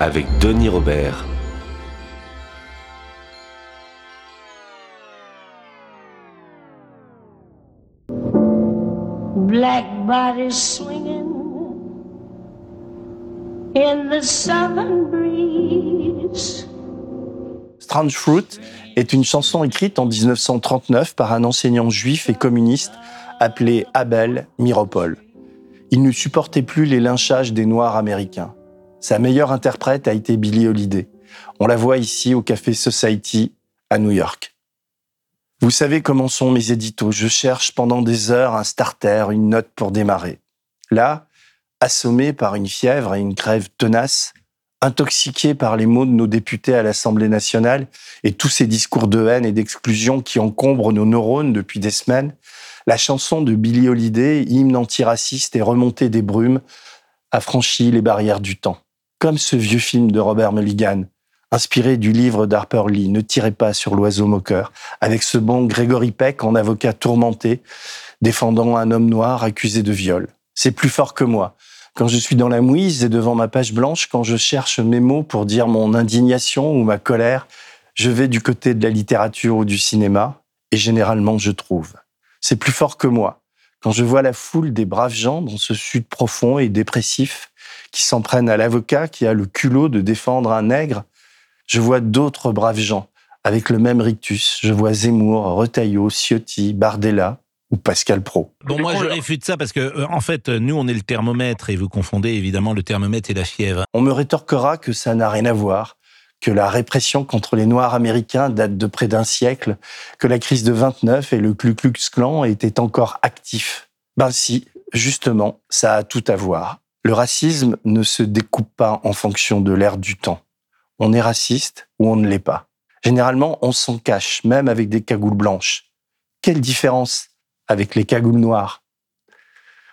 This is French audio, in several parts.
avec Denis Robert. Black bodies swinging in the southern breeze. Strange Fruit est une chanson écrite en 1939 par un enseignant juif et communiste appelé Abel Miropol. Il ne supportait plus les lynchages des Noirs américains. Sa meilleure interprète a été Billie Holiday. On la voit ici au Café Society à New York. Vous savez comment sont mes éditos. Je cherche pendant des heures un starter, une note pour démarrer. Là, assommé par une fièvre et une grève tenace, intoxiqué par les mots de nos députés à l'Assemblée nationale et tous ces discours de haine et d'exclusion qui encombrent nos neurones depuis des semaines, la chanson de Billie Holiday, hymne antiraciste et remontée des brumes, a franchi les barrières du temps comme ce vieux film de Robert Mulligan, inspiré du livre d'Harper Lee, Ne tirez pas sur l'oiseau moqueur, avec ce bon Gregory Peck en avocat tourmenté, défendant un homme noir accusé de viol. C'est plus fort que moi. Quand je suis dans la mouise et devant ma page blanche, quand je cherche mes mots pour dire mon indignation ou ma colère, je vais du côté de la littérature ou du cinéma, et généralement je trouve. C'est plus fort que moi. Quand je vois la foule des braves gens dans ce sud profond et dépressif, qui s'en prennent à l'avocat qui a le culot de défendre un nègre. Je vois d'autres braves gens avec le même rictus. Je vois Zemmour, Retailleau, Ciotti, Bardella ou Pascal Pro. Bon, moi, je réfute ça parce que, euh, en fait, nous, on est le thermomètre et vous confondez évidemment le thermomètre et la fièvre. On me rétorquera que ça n'a rien à voir, que la répression contre les Noirs américains date de près d'un siècle, que la crise de 29 et le Ku Klux Klan étaient encore actifs. Ben si, justement, ça a tout à voir. Le racisme ne se découpe pas en fonction de l'ère du temps. On est raciste ou on ne l'est pas. Généralement, on s'en cache, même avec des cagoules blanches. Quelle différence avec les cagoules noires?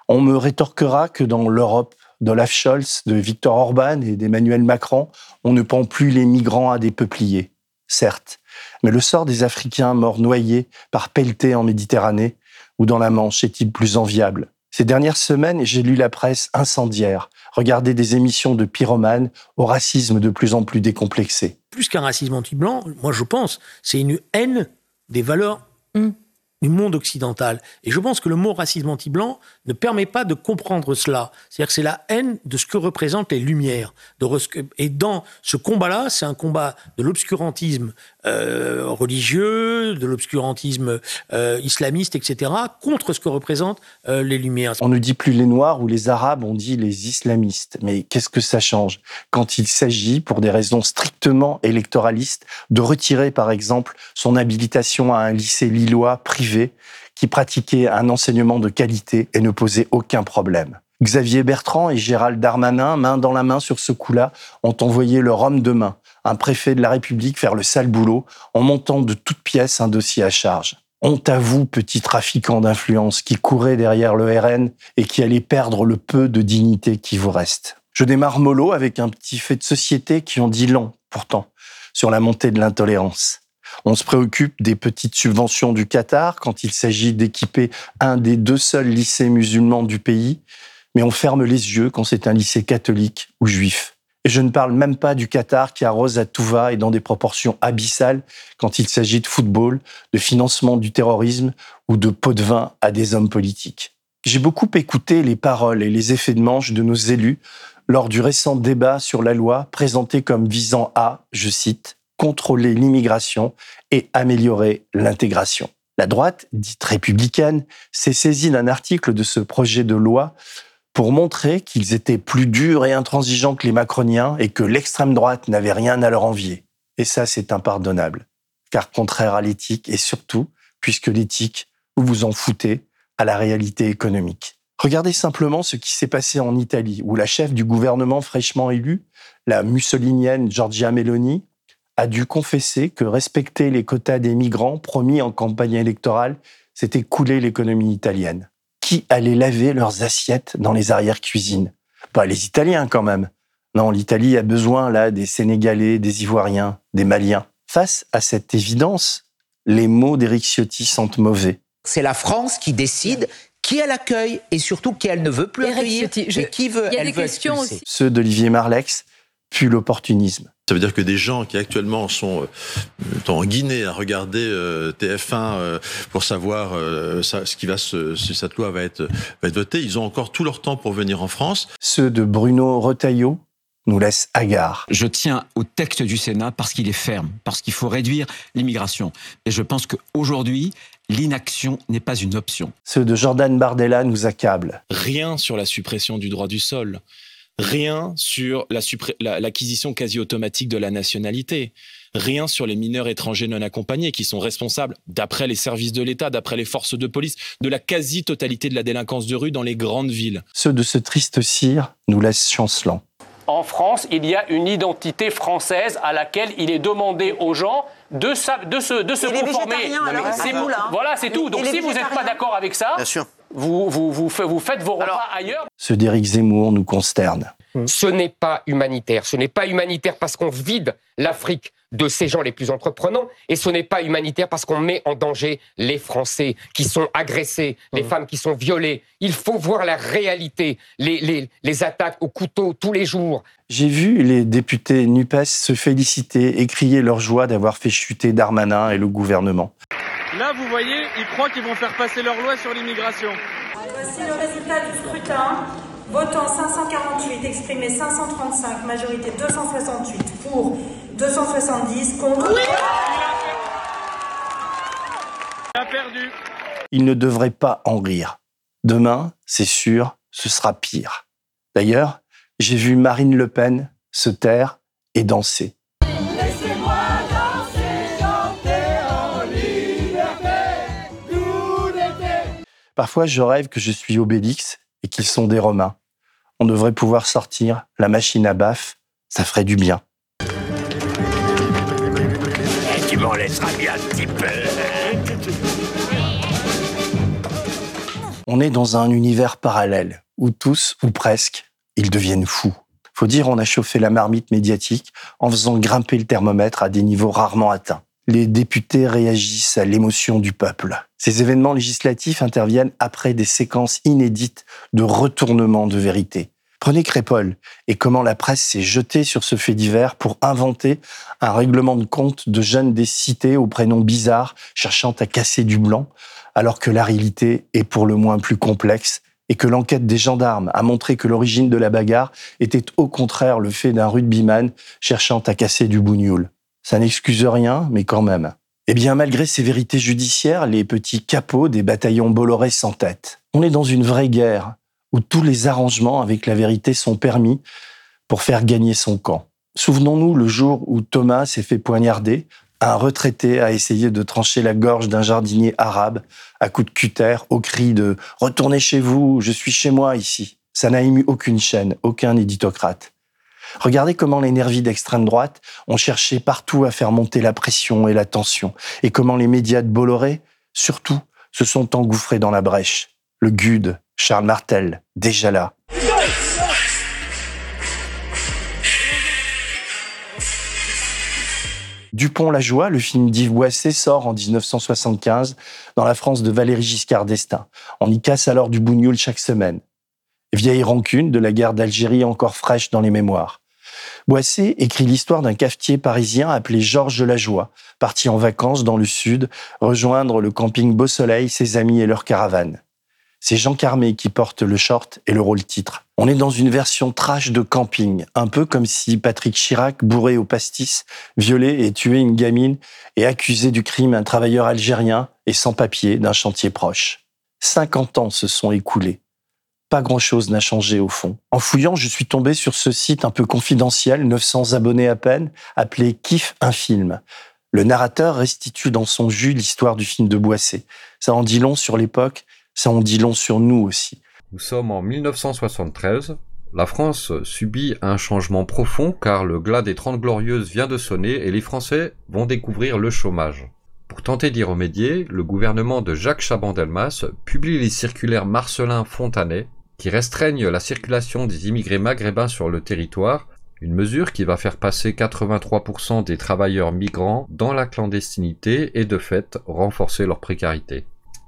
On me rétorquera que dans l'Europe d'Olaf Scholz, de Viktor Orban et d'Emmanuel Macron, on ne pend plus les migrants à des peupliers. Certes, mais le sort des Africains morts noyés par pelleté en Méditerranée ou dans la Manche est-il plus enviable? Ces dernières semaines, j'ai lu la presse incendiaire, regardé des émissions de pyromanes au racisme de plus en plus décomplexé. Plus qu'un racisme anti-blanc, moi je pense, c'est une haine des valeurs mm du monde occidental. Et je pense que le mot racisme anti-blanc ne permet pas de comprendre cela. C'est-à-dire que c'est la haine de ce que représentent les Lumières. Et dans ce combat-là, c'est un combat de l'obscurantisme euh, religieux, de l'obscurantisme euh, islamiste, etc., contre ce que représentent euh, les Lumières. On ne dit plus les Noirs ou les Arabes, on dit les islamistes. Mais qu'est-ce que ça change? Quand il s'agit, pour des raisons strictement électoralistes, de retirer, par exemple, son habilitation à un lycée lillois privé qui pratiquait un enseignement de qualité et ne posait aucun problème. Xavier Bertrand et Gérald Darmanin, main dans la main sur ce coup-là, ont envoyé leur homme de main, un préfet de la République, faire le sale boulot en montant de toutes pièces un dossier à charge. Honte à vous, petit trafiquant d'influence qui courait derrière le RN et qui allait perdre le peu de dignité qui vous reste. Je démarre mollo avec un petit fait de société qui en dit long, pourtant, sur la montée de l'intolérance. On se préoccupe des petites subventions du Qatar quand il s'agit d'équiper un des deux seuls lycées musulmans du pays, mais on ferme les yeux quand c'est un lycée catholique ou juif. Et je ne parle même pas du Qatar qui arrose à tout va et dans des proportions abyssales quand il s'agit de football, de financement du terrorisme ou de pot de vin à des hommes politiques. J'ai beaucoup écouté les paroles et les effets de manche de nos élus lors du récent débat sur la loi présentée comme visant à, je cite, contrôler l'immigration et améliorer l'intégration. La droite, dite républicaine, s'est saisie d'un article de ce projet de loi pour montrer qu'ils étaient plus durs et intransigeants que les macroniens et que l'extrême droite n'avait rien à leur envier. Et ça, c'est impardonnable, car contraire à l'éthique et surtout, puisque l'éthique, vous vous en foutez, à la réalité économique. Regardez simplement ce qui s'est passé en Italie, où la chef du gouvernement fraîchement élue, la mussolinienne Giorgia Meloni, a dû confesser que respecter les quotas des migrants promis en campagne électorale, c'était couler l'économie italienne. Qui allait laver leurs assiettes dans les arrières-cuisines Pas les Italiens quand même. Non, l'Italie a besoin là des Sénégalais, des Ivoiriens, des Maliens. Face à cette évidence, les mots d'Éric Ciotti sentent mauvais. C'est la France qui décide qui elle accueille et surtout qui elle ne veut plus Éric accueillir Ciotti, je- et qui veut, il y a elle des veut questions expulser. aussi. Ceux d'Olivier Marlex puent l'opportunisme. Ça veut dire que des gens qui actuellement sont euh, en Guinée à regarder euh, TF1 euh, pour savoir ce qui va se, si cette loi va être, va être votée, ils ont encore tout leur temps pour venir en France. Ceux de Bruno Retailleau nous laissent hagards. Je tiens au texte du Sénat parce qu'il est ferme, parce qu'il faut réduire l'immigration. Et je pense qu'aujourd'hui, l'inaction n'est pas une option. Ceux de Jordan Bardella nous accablent. rien sur la suppression du droit du sol, rien sur la suppré- la- l'acquisition quasi automatique de la nationalité, rien sur les mineurs étrangers non accompagnés qui sont responsables, d'après les services de l'État, d'après les forces de police, de la quasi-totalité de la délinquance de rue dans les grandes villes. Ceux de ce triste cire nous laissent chancelants. En France, il y a une identité française à laquelle il est demandé aux gens de, sa- de se, de se conformer. C'est- hein. Voilà, c'est tout. Donc si vous n'êtes pas d'accord avec ça, Bien sûr. Vous, vous, vous, fa- vous faites vos repas ailleurs. Ceux d'Éric Zemmour nous consternent. Ce n'est pas humanitaire. Ce n'est pas humanitaire parce qu'on vide l'Afrique de ces gens les plus entreprenants et ce n'est pas humanitaire parce qu'on met en danger les Français qui sont agressés, les femmes qui sont violées. Il faut voir la réalité, les, les, les attaques au couteau tous les jours. J'ai vu les députés NUPES se féliciter et crier leur joie d'avoir fait chuter Darmanin et le gouvernement. Là, vous voyez, ils croient qu'ils vont faire passer leur loi sur l'immigration. Voici le résultat du scrutin. Votant 548, exprimé 535, majorité 268, pour 270, contre... Il a perdu. Ils ne devraient pas en rire. Demain, c'est sûr, ce sera pire. D'ailleurs, j'ai vu Marine Le Pen se taire et danser. Parfois, je rêve que je suis Obélix et qu'ils sont des Romains. On devrait pouvoir sortir la machine à baffe, ça ferait du bien. Tu m'en laisseras bien un petit peu. On est dans un univers parallèle où tous, ou presque, ils deviennent fous. Faut dire, on a chauffé la marmite médiatique en faisant grimper le thermomètre à des niveaux rarement atteints. Les députés réagissent à l'émotion du peuple. Ces événements législatifs interviennent après des séquences inédites de retournement de vérité. Prenez Crépol et comment la presse s'est jetée sur ce fait divers pour inventer un règlement de compte de jeunes des cités aux prénoms bizarres cherchant à casser du blanc, alors que la réalité est pour le moins plus complexe et que l'enquête des gendarmes a montré que l'origine de la bagarre était au contraire le fait d'un rugbyman cherchant à casser du bougnoul. Ça n'excuse rien, mais quand même. Eh bien, malgré ces vérités judiciaires, les petits capots des bataillons Bolloré s'entêtent. On est dans une vraie guerre où tous les arrangements avec la vérité sont permis pour faire gagner son camp. Souvenons-nous le jour où Thomas s'est fait poignarder, un retraité a essayé de trancher la gorge d'un jardinier arabe à coups de cutter au cri de ⁇ Retournez chez vous, je suis chez moi ici ⁇ Ça n'a ému aucune chaîne, aucun éditocrate. Regardez comment les nervis d'extrême droite ont cherché partout à faire monter la pression et la tension, et comment les médias de Bolloré, surtout, se sont engouffrés dans la brèche. Le GUD, Charles Martel, déjà là. Dupont-la-Joie, le film d'Yves Boisset, sort en 1975 dans la France de Valéry Giscard d'Estaing. On y casse alors du bougnoul chaque semaine. Vieille rancune de la guerre d'Algérie encore fraîche dans les mémoires. Boisset écrit l'histoire d'un cafetier parisien appelé Georges Lajoie, parti en vacances dans le sud, rejoindre le camping Beau Soleil, ses amis et leur caravane. C'est Jean Carmé qui porte le short et le rôle titre. On est dans une version trash de camping, un peu comme si Patrick Chirac, bourré au pastis, violé et tué une gamine et accusé du crime un travailleur algérien et sans papier d'un chantier proche. 50 ans se sont écoulés. Pas grand-chose n'a changé au fond. En fouillant, je suis tombé sur ce site un peu confidentiel, 900 abonnés à peine, appelé Kiff un film. Le narrateur restitue dans son jus l'histoire du film de Boisset. Ça en dit long sur l'époque, ça en dit long sur nous aussi. Nous sommes en 1973. La France subit un changement profond car le glas des Trente Glorieuses vient de sonner et les Français vont découvrir le chômage. Pour tenter d'y remédier, le gouvernement de Jacques Chaban-Delmas publie les circulaires Marcelin-Fontanet qui restreignent la circulation des immigrés maghrébins sur le territoire, une mesure qui va faire passer 83% des travailleurs migrants dans la clandestinité et de fait renforcer leur précarité.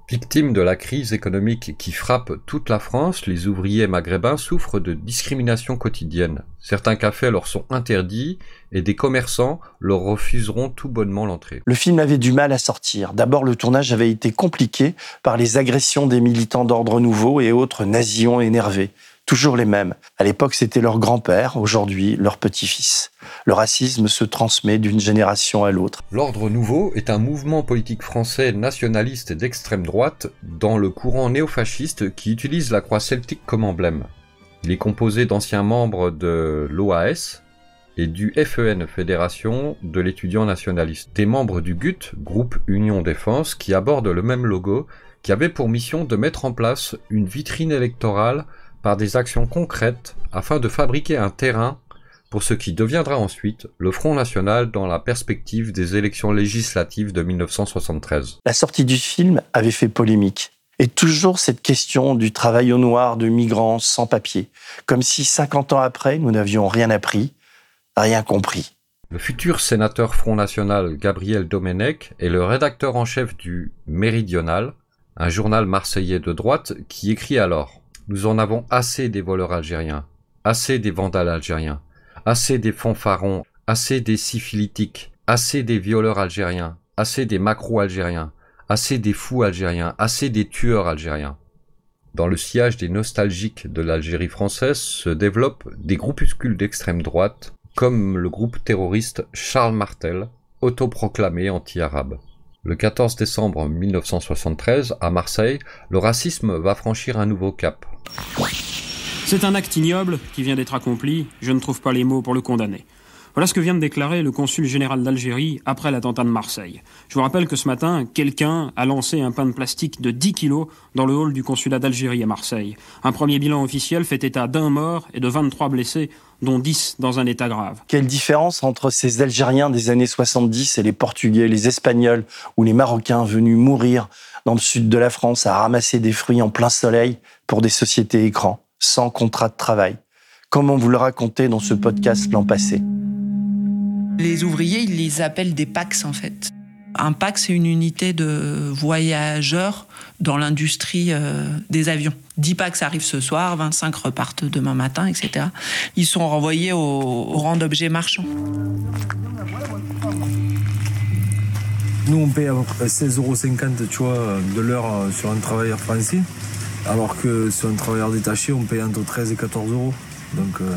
Victimes de la crise économique qui frappe toute la France, les ouvriers maghrébins souffrent de discrimination quotidienne. Certains cafés leur sont interdits et des commerçants leur refuseront tout bonnement l'entrée. Le film avait du mal à sortir. D'abord, le tournage avait été compliqué par les agressions des militants d'ordre nouveau et autres nazillons énervés toujours les mêmes. À l'époque, c'était leur grand-père, aujourd'hui leur petit-fils. Le racisme se transmet d'une génération à l'autre. L'Ordre Nouveau est un mouvement politique français nationaliste d'extrême droite dans le courant néofasciste qui utilise la croix celtique comme emblème. Il est composé d'anciens membres de l'OAS et du FEN, Fédération de l'étudiant nationaliste, des membres du GUT, groupe Union Défense, qui aborde le même logo, qui avait pour mission de mettre en place une vitrine électorale par des actions concrètes afin de fabriquer un terrain pour ce qui deviendra ensuite le Front National dans la perspective des élections législatives de 1973. La sortie du film avait fait polémique. Et toujours cette question du travail au noir de migrants sans papier, comme si 50 ans après, nous n'avions rien appris, rien compris. Le futur sénateur Front National Gabriel Domenech est le rédacteur en chef du Méridional, un journal marseillais de droite qui écrit alors nous en avons assez des voleurs algériens, assez des vandales algériens, assez des fanfarons, assez des syphilitiques, assez des violeurs algériens, assez des macros algériens, assez des fous algériens, assez des tueurs algériens. Dans le sillage des nostalgiques de l'Algérie française se développent des groupuscules d'extrême droite, comme le groupe terroriste Charles Martel, autoproclamé anti-arabe. Le 14 décembre 1973, à Marseille, le racisme va franchir un nouveau cap. C'est un acte ignoble qui vient d'être accompli, je ne trouve pas les mots pour le condamner. Voilà ce que vient de déclarer le consul général d'Algérie après l'attentat de Marseille. Je vous rappelle que ce matin, quelqu'un a lancé un pain de plastique de 10 kilos dans le hall du consulat d'Algérie à Marseille. Un premier bilan officiel fait état d'un mort et de 23 blessés, dont 10 dans un état grave. Quelle différence entre ces Algériens des années 70 et les Portugais, les Espagnols ou les Marocains venus mourir dans le sud de la France à ramasser des fruits en plein soleil pour des sociétés écrans, sans contrat de travail? Comment vous le racontez dans ce podcast l'an passé? Les ouvriers, ils les appellent des PAX en fait. Un PAX, c'est une unité de voyageurs dans l'industrie euh, des avions. 10 PAX arrivent ce soir, 25 repartent demain matin, etc. Ils sont renvoyés au, rang d'objets marchands. Nous, on paye à peu près 16,50 euros tu vois, de l'heure euh, sur un travailleur français, alors que sur un travailleur détaché, on paye entre 13 et 14 euros. Donc, euh,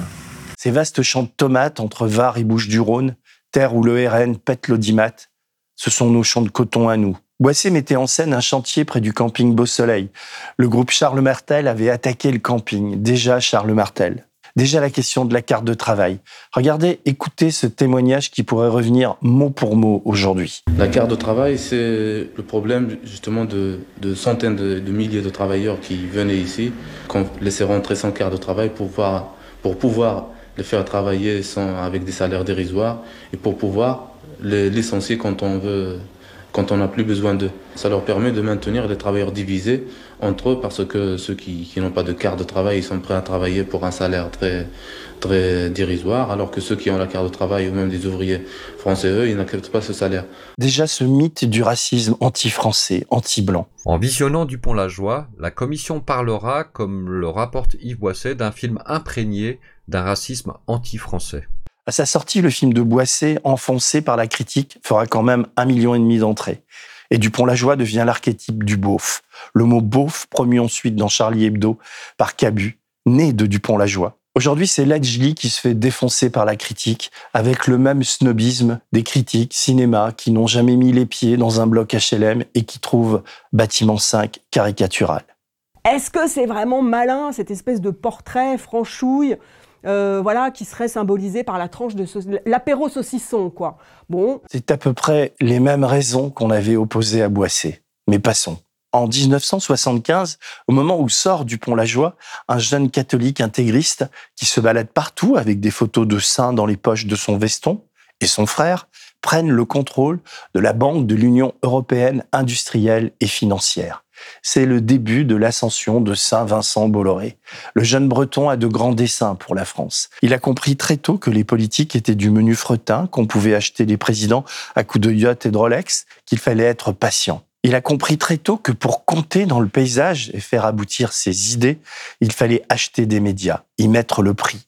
Ces vastes champs de tomates entre Var et Bouches-du-Rhône, terre où le RN pète l'audimat, ce sont nos champs de coton à nous. Boissé mettait en scène un chantier près du camping Beau Soleil. Le groupe Charles Martel avait attaqué le camping, déjà Charles Martel. Déjà la question de la carte de travail. Regardez, écoutez ce témoignage qui pourrait revenir mot pour mot aujourd'hui. La carte de travail, c'est le problème justement de, centaines de, milliers de travailleurs qui venaient ici, qu'on laissait rentrer sans carte de travail pour pouvoir, pour pouvoir les faire travailler sans, avec des salaires dérisoires et pour pouvoir les licencier quand on veut, quand on n'a plus besoin d'eux. Ça leur permet de maintenir les travailleurs divisés entre eux parce que ceux qui, qui n'ont pas de carte de travail, ils sont prêts à travailler pour un salaire très, très dérisoire, alors que ceux qui ont la carte de travail ou même des ouvriers français, eux, ils n'acceptent pas ce salaire. Déjà ce mythe du racisme anti-français, anti-blanc. En visionnant Dupont-la-Joie, la commission parlera, comme le rapporte Yves Boisset, d'un film imprégné d'un racisme anti-français. À sa sortie, le film de Boisset, enfoncé par la critique, fera quand même un million et demi d'entrées. Et Dupont-la-Joie devient l'archétype du beauf. Le mot beauf, promu ensuite dans Charlie Hebdo par Cabu, né de Dupont-la-Joie. Aujourd'hui, c'est Ledgely qui se fait défoncer par la critique, avec le même snobisme des critiques cinéma qui n'ont jamais mis les pieds dans un bloc HLM et qui trouvent Bâtiment 5 caricatural. Est-ce que c'est vraiment malin, cette espèce de portrait franchouille euh, voilà, qui serait symbolisé par la tranche de l'apéro saucisson, quoi. Bon. C'est à peu près les mêmes raisons qu'on avait opposées à Boissé. Mais passons. En 1975, au moment où sort du pont La Joie, un jeune catholique intégriste qui se balade partout avec des photos de saints dans les poches de son veston et son frère prennent le contrôle de la Banque de l'Union européenne industrielle et financière. C'est le début de l'ascension de Saint Vincent Bolloré. Le jeune breton a de grands desseins pour la France. Il a compris très tôt que les politiques étaient du menu fretin, qu'on pouvait acheter des présidents à coups de yacht et de Rolex, qu'il fallait être patient. Il a compris très tôt que pour compter dans le paysage et faire aboutir ses idées, il fallait acheter des médias, y mettre le prix.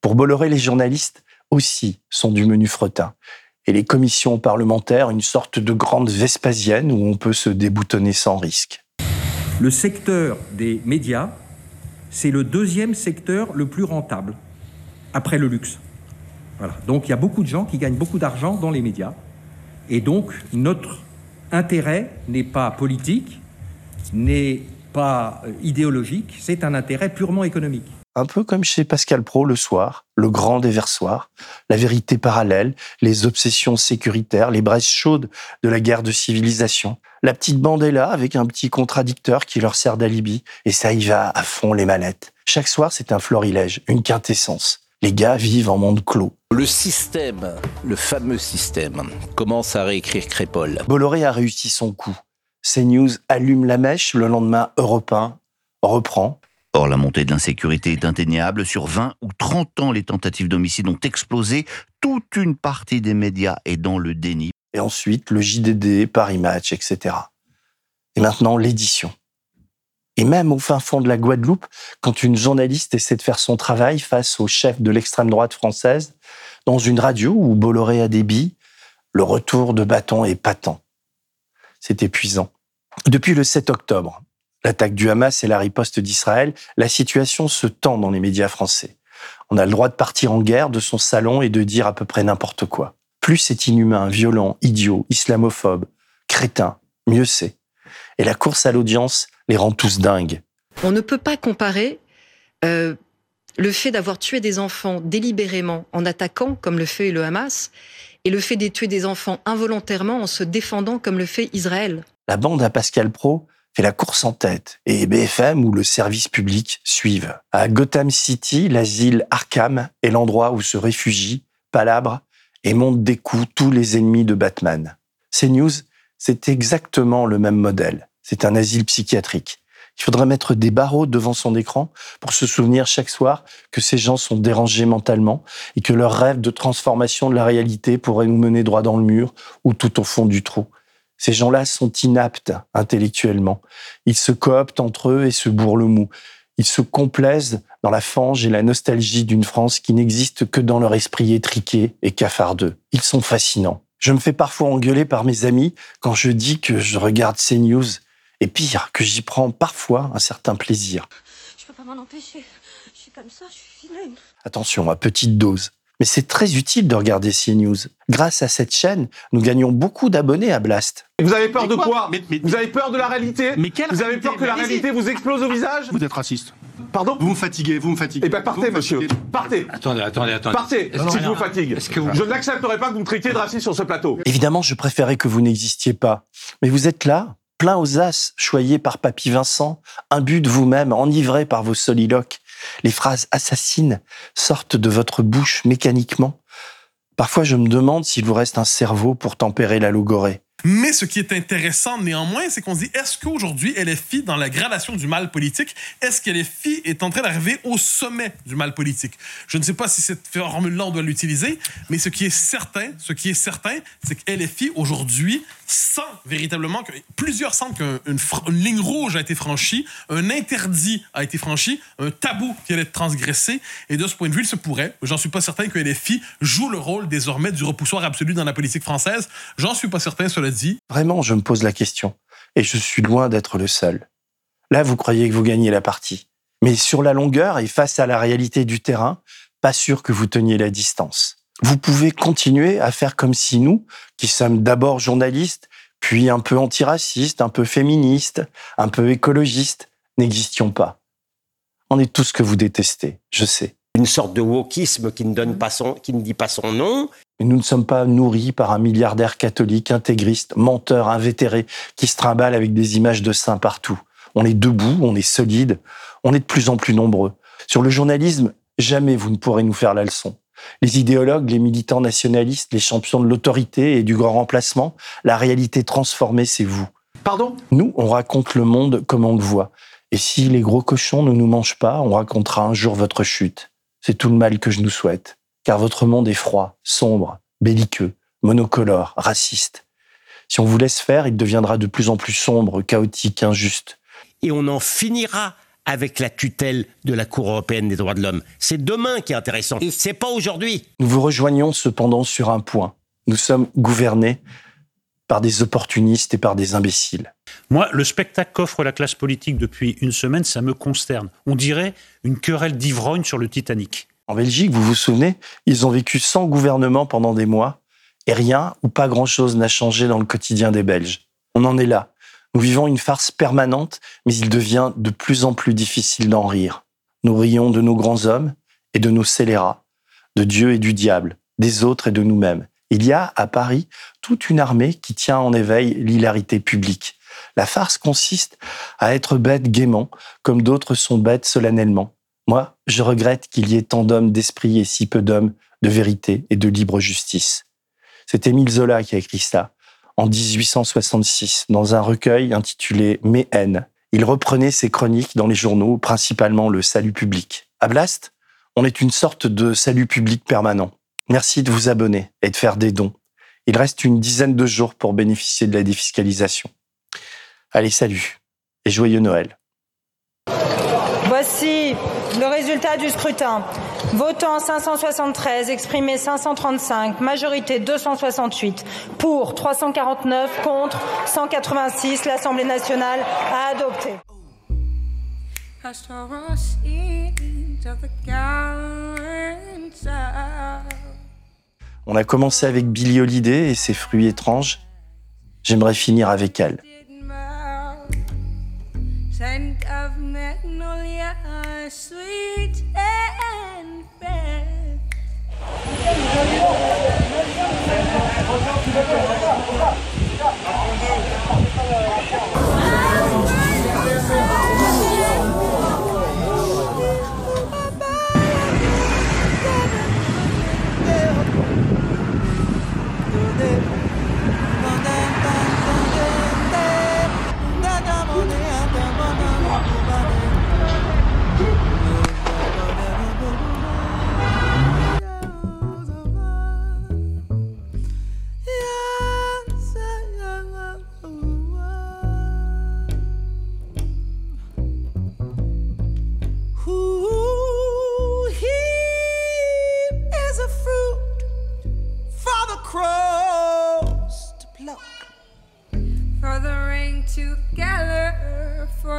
Pour Bolloré, les journalistes aussi sont du menu fretin et les commissions parlementaires une sorte de grande Vespasienne où on peut se déboutonner sans risque. Le secteur des médias, c'est le deuxième secteur le plus rentable, après le luxe. Donc il y a beaucoup de gens qui gagnent beaucoup d'argent dans les médias. Et donc notre intérêt n'est pas politique, n'est pas euh, idéologique, c'est un intérêt purement économique un peu comme chez Pascal Pro le soir, le grand déversoir, la vérité parallèle, les obsessions sécuritaires, les braises chaudes de la guerre de civilisation. La petite bande est là avec un petit contradicteur qui leur sert d'alibi, et ça y va à fond les manettes. Chaque soir, c'est un florilège, une quintessence. Les gars vivent en monde clos. Le système, le fameux système, commence à réécrire Crépol. Bolloré a réussi son coup. CNews allume la mèche, le lendemain, Europe 1 reprend. Or, la montée de l'insécurité est indéniable. Sur 20 ou 30 ans, les tentatives d'homicide ont explosé. Toute une partie des médias est dans le déni. Et ensuite, le JDD, Paris Match, etc. Et maintenant, l'édition. Et même au fin fond de la Guadeloupe, quand une journaliste essaie de faire son travail face au chef de l'extrême droite française, dans une radio où Bolloré a billes, le retour de bâton est patent. C'est épuisant. Depuis le 7 octobre, l'attaque du Hamas et la riposte d'Israël, la situation se tend dans les médias français. On a le droit de partir en guerre de son salon et de dire à peu près n'importe quoi. Plus c'est inhumain, violent, idiot, islamophobe, crétin, mieux c'est. Et la course à l'audience les rend tous dingues. On ne peut pas comparer euh, le fait d'avoir tué des enfants délibérément en attaquant, comme le fait le Hamas, et le fait de tuer des enfants involontairement en se défendant, comme le fait Israël. La bande à Pascal Pro fait la course en tête et BFM ou le service public suivent. À Gotham City, l'asile Arkham est l'endroit où se réfugient, palabrent et montent des coups tous les ennemis de Batman. CNews, c'est exactement le même modèle. C'est un asile psychiatrique. Il faudrait mettre des barreaux devant son écran pour se souvenir chaque soir que ces gens sont dérangés mentalement et que leur rêve de transformation de la réalité pourrait nous mener droit dans le mur ou tout au fond du trou. Ces gens-là sont inaptes intellectuellement. Ils se cooptent entre eux et se bourrent le mou. Ils se complaisent dans la fange et la nostalgie d'une France qui n'existe que dans leur esprit étriqué et cafardeux. Ils sont fascinants. Je me fais parfois engueuler par mes amis quand je dis que je regarde ces news. Et pire, que j'y prends parfois un certain plaisir. Je peux pas m'en empêcher. Je suis comme ça, je suis vilaine. Attention, à petite dose. Mais c'est très utile de regarder CNews. Grâce à cette chaîne, nous gagnons beaucoup d'abonnés à Blast. Vous avez peur de quoi, Vous avez peur de la réalité Mais quelle Vous avez peur que la réalité vous explose au visage Vous êtes raciste. Pardon Vous me fatiguez, vous me fatiguez. Eh bien, partez, monsieur. Partez. Attendez, attendez, attendez. Partez, si je vous fatigue. Je n'accepterai pas que vous me traitiez de raciste sur ce plateau. Évidemment, je préférais que vous n'existiez pas. Mais vous êtes là, plein aux as, choyé par Papy Vincent, imbu de vous-même, enivré par vos soliloques. Les phrases assassines sortent de votre bouche mécaniquement. Parfois, je me demande s'il vous reste un cerveau pour tempérer la logorée. Mais ce qui est intéressant néanmoins, c'est qu'on se dit, est-ce qu'aujourd'hui, LFI, dans la gradation du mal politique, est-ce que LFI est en train d'arriver au sommet du mal politique? Je ne sais pas si cette formule-là, on doit l'utiliser, mais ce qui est certain, ce qui est certain, c'est que aujourd'hui, sent véritablement que plusieurs sentent qu'une ligne rouge a été franchie, un interdit a été franchi, un tabou qui allait être transgressé, et de ce point de vue, il se pourrait, j'en suis pas certain que LFI joue le rôle désormais du repoussoir absolu dans la politique française, j'en suis pas certain, cela dit. Vraiment, je me pose la question. Et je suis loin d'être le seul. Là, vous croyez que vous gagnez la partie. Mais sur la longueur et face à la réalité du terrain, pas sûr que vous teniez la distance. Vous pouvez continuer à faire comme si nous, qui sommes d'abord journalistes, puis un peu antiracistes, un peu féministes, un peu écologistes, n'existions pas. On est tous ce que vous détestez, je sais. Une sorte de wokisme qui ne, donne pas son, qui ne dit pas son nom, Mais nous ne sommes pas nourris par un milliardaire catholique, intégriste, menteur, invétéré, qui se trimballe avec des images de saints partout. On est debout, on est solide, on est de plus en plus nombreux. Sur le journalisme, jamais vous ne pourrez nous faire la leçon. Les idéologues, les militants nationalistes, les champions de l'autorité et du grand remplacement, la réalité transformée, c'est vous. Pardon? Nous, on raconte le monde comme on le voit. Et si les gros cochons ne nous mangent pas, on racontera un jour votre chute. C'est tout le mal que je nous souhaite. Car votre monde est froid, sombre, belliqueux, monocolore, raciste. Si on vous laisse faire, il deviendra de plus en plus sombre, chaotique, injuste. Et on en finira avec la tutelle de la Cour européenne des droits de l'homme. C'est demain qui est intéressant. C'est pas aujourd'hui. Nous vous rejoignons cependant sur un point. Nous sommes gouvernés par des opportunistes et par des imbéciles. Moi, le spectacle qu'offre la classe politique depuis une semaine, ça me consterne. On dirait une querelle d'ivrogne sur le Titanic. En Belgique, vous vous souvenez, ils ont vécu sans gouvernement pendant des mois et rien ou pas grand-chose n'a changé dans le quotidien des Belges. On en est là. Nous vivons une farce permanente, mais il devient de plus en plus difficile d'en rire. Nous rions de nos grands hommes et de nos scélérats, de Dieu et du diable, des autres et de nous-mêmes. Il y a à Paris toute une armée qui tient en éveil l'hilarité publique. La farce consiste à être bête gaiement, comme d'autres sont bêtes solennellement. Moi, je regrette qu'il y ait tant d'hommes d'esprit et si peu d'hommes de vérité et de libre justice. C'est Émile Zola qui a écrit ça en 1866 dans un recueil intitulé Mes haines. Il reprenait ses chroniques dans les journaux, principalement le Salut public. À Blast, on est une sorte de salut public permanent. Merci de vous abonner et de faire des dons. Il reste une dizaine de jours pour bénéficier de la défiscalisation. Allez, salut et joyeux Noël. Voici le résultat du scrutin. Votant 573, exprimé 535, majorité 268, pour 349, contre 186. L'Assemblée nationale a adopté. On a commencé avec Billie Holiday et ses fruits étranges. J'aimerais finir avec elle. Scent of magnolia, sweet Thank you.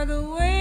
The wind